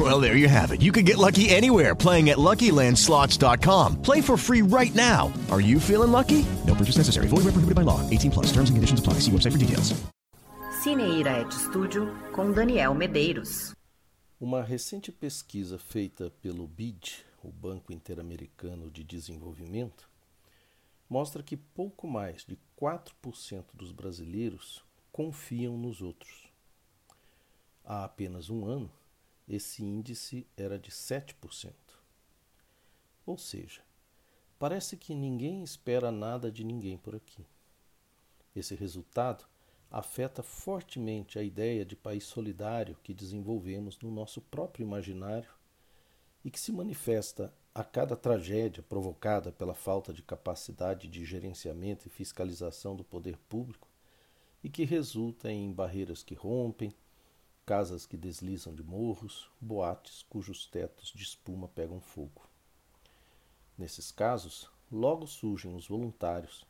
Well, there you have it. You can get lucky anywhere playing at LuckyLandSlots.com. Play for free right now. Are you feeling lucky? No purchase necessary. Void where prohibited by law. 18 plus. Terms and conditions apply. See website for details. Cineira Ed Studio com Daniel Medeiros. Uma recente pesquisa feita pelo BID, o Banco Interamericano de Desenvolvimento, mostra que pouco mais de 4% dos brasileiros confiam nos outros. Há apenas um ano, esse índice era de 7%. Ou seja, parece que ninguém espera nada de ninguém por aqui. Esse resultado afeta fortemente a ideia de país solidário que desenvolvemos no nosso próprio imaginário e que se manifesta a cada tragédia provocada pela falta de capacidade de gerenciamento e fiscalização do poder público e que resulta em barreiras que rompem, casas que deslizam de morros, boates cujos tetos de espuma pegam fogo. Nesses casos, logo surgem os voluntários,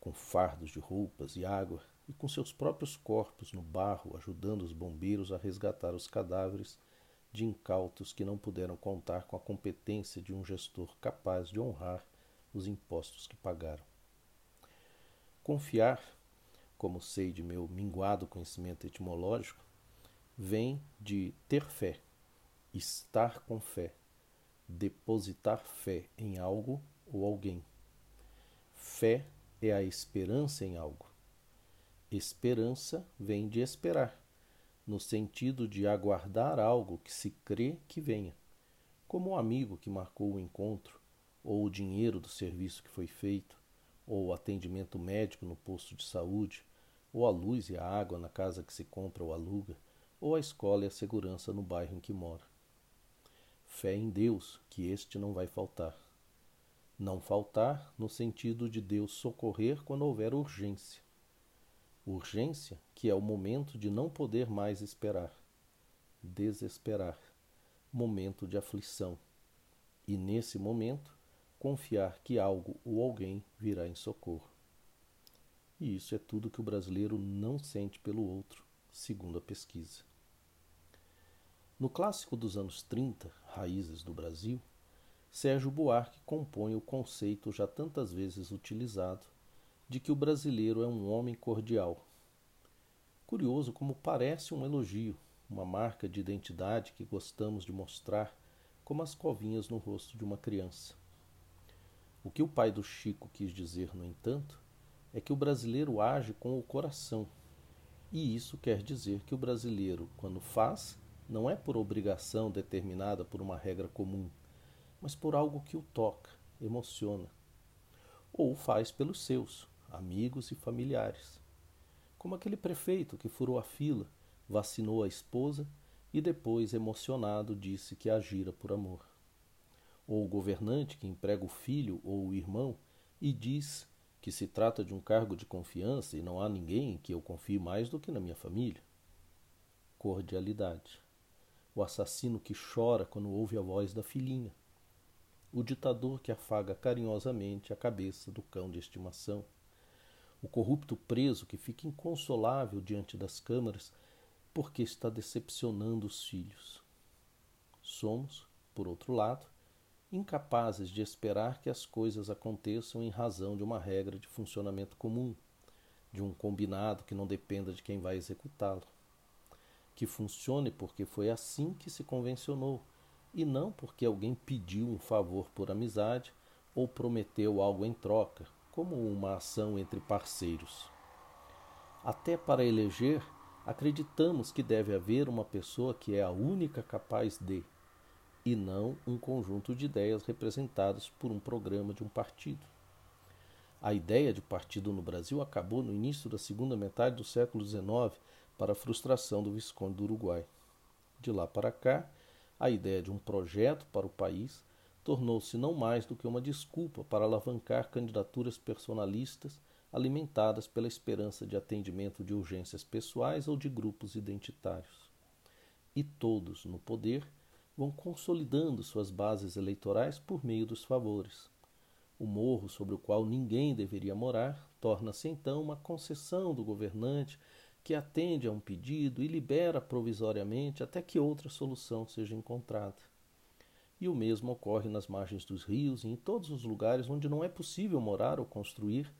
com fardos de roupas e água e com seus próprios corpos no barro, ajudando os bombeiros a resgatar os cadáveres de incautos que não puderam contar com a competência de um gestor capaz de honrar os impostos que pagaram. Confiar, como sei de meu minguado conhecimento etimológico, vem de ter fé, estar com fé, depositar fé em algo ou alguém. Fé é a esperança em algo. Esperança vem de esperar no sentido de aguardar algo que se crê que venha, como o amigo que marcou o encontro, ou o dinheiro do serviço que foi feito, ou o atendimento médico no posto de saúde, ou a luz e a água na casa que se compra ou aluga, ou a escola e a segurança no bairro em que mora. Fé em Deus que este não vai faltar. Não faltar no sentido de Deus socorrer quando houver urgência Urgência, que é o momento de não poder mais esperar. Desesperar. Momento de aflição. E nesse momento, confiar que algo ou alguém virá em socorro. E isso é tudo que o brasileiro não sente pelo outro, segundo a pesquisa. No clássico dos anos 30, Raízes do Brasil, Sérgio Buarque compõe o conceito já tantas vezes utilizado de que o brasileiro é um homem cordial. Curioso como parece um elogio, uma marca de identidade que gostamos de mostrar como as covinhas no rosto de uma criança. O que o pai do Chico quis dizer, no entanto, é que o brasileiro age com o coração. E isso quer dizer que o brasileiro, quando faz, não é por obrigação determinada por uma regra comum, mas por algo que o toca, emociona. Ou faz pelos seus, amigos e familiares. Como aquele prefeito que furou a fila, vacinou a esposa e depois, emocionado, disse que agira por amor. Ou o governante que emprega o filho ou o irmão e diz que se trata de um cargo de confiança e não há ninguém em que eu confie mais do que na minha família. Cordialidade. O assassino que chora quando ouve a voz da filhinha. O ditador que afaga carinhosamente a cabeça do cão de estimação o corrupto preso que fica inconsolável diante das câmaras porque está decepcionando os filhos. Somos, por outro lado, incapazes de esperar que as coisas aconteçam em razão de uma regra de funcionamento comum, de um combinado que não dependa de quem vai executá-lo. Que funcione porque foi assim que se convencionou, e não porque alguém pediu um favor por amizade ou prometeu algo em troca, como uma ação entre parceiros. Até para eleger, acreditamos que deve haver uma pessoa que é a única capaz de, e não um conjunto de ideias representadas por um programa de um partido. A ideia de partido no Brasil acabou no início da segunda metade do século XIX para a frustração do Visconde do Uruguai. De lá para cá, a ideia de um projeto para o país tornou-se não mais do que uma desculpa para alavancar candidaturas personalistas alimentadas pela esperança de atendimento de urgências pessoais ou de grupos identitários. E todos, no poder, vão consolidando suas bases eleitorais por meio dos favores. O morro sobre o qual ninguém deveria morar torna-se então uma concessão do governante que atende a um pedido e libera provisoriamente até que outra solução seja encontrada. E o mesmo ocorre nas margens dos rios e em todos os lugares onde não é possível morar ou construir,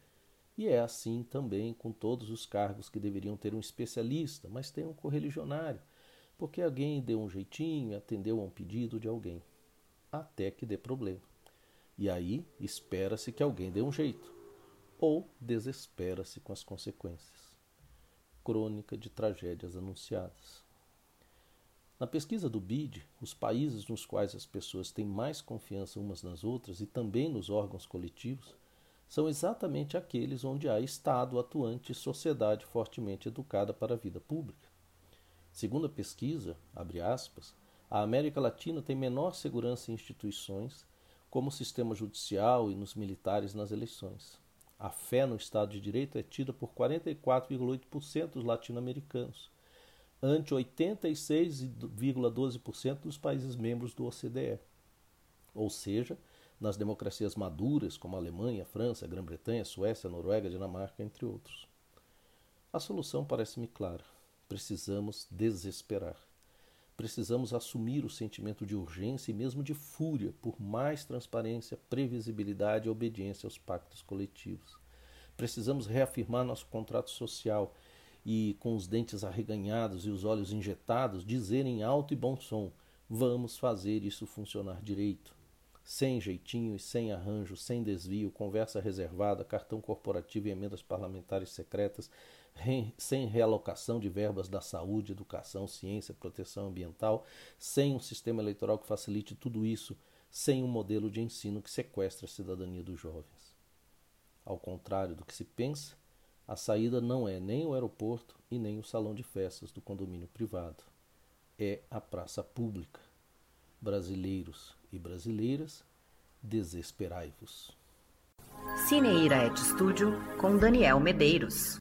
e é assim também com todos os cargos que deveriam ter um especialista, mas tem um correligionário, porque alguém deu um jeitinho atendeu a um pedido de alguém, até que dê problema. E aí espera-se que alguém dê um jeito, ou desespera-se com as consequências. Crônica de tragédias anunciadas. Na pesquisa do BID, os países nos quais as pessoas têm mais confiança umas nas outras e também nos órgãos coletivos são exatamente aqueles onde há Estado atuante e sociedade fortemente educada para a vida pública. Segundo a pesquisa, aspas, a América Latina tem menor segurança em instituições como o sistema judicial e nos militares nas eleições. A fé no Estado de Direito é tida por 44,8% dos latino-americanos, ante 86,12% dos países membros do OCDE. Ou seja, nas democracias maduras como a Alemanha, França, Grã-Bretanha, Suécia, Noruega, Dinamarca, entre outros. A solução parece-me clara. Precisamos desesperar. Precisamos assumir o sentimento de urgência e mesmo de fúria por mais transparência, previsibilidade e obediência aos pactos coletivos. Precisamos reafirmar nosso contrato social e, com os dentes arreganhados e os olhos injetados, dizer em alto e bom som: vamos fazer isso funcionar direito. Sem jeitinho e sem arranjo, sem desvio, conversa reservada, cartão corporativo e emendas parlamentares secretas, sem realocação de verbas da saúde, educação, ciência, proteção ambiental, sem um sistema eleitoral que facilite tudo isso, sem um modelo de ensino que sequestre a cidadania dos jovens. Ao contrário do que se pensa, a saída não é nem o aeroporto e nem o salão de festas do condomínio privado. É a praça pública. Brasileiros e brasileiras, desesperai-vos. Cine Iraete Studio com Daniel Medeiros.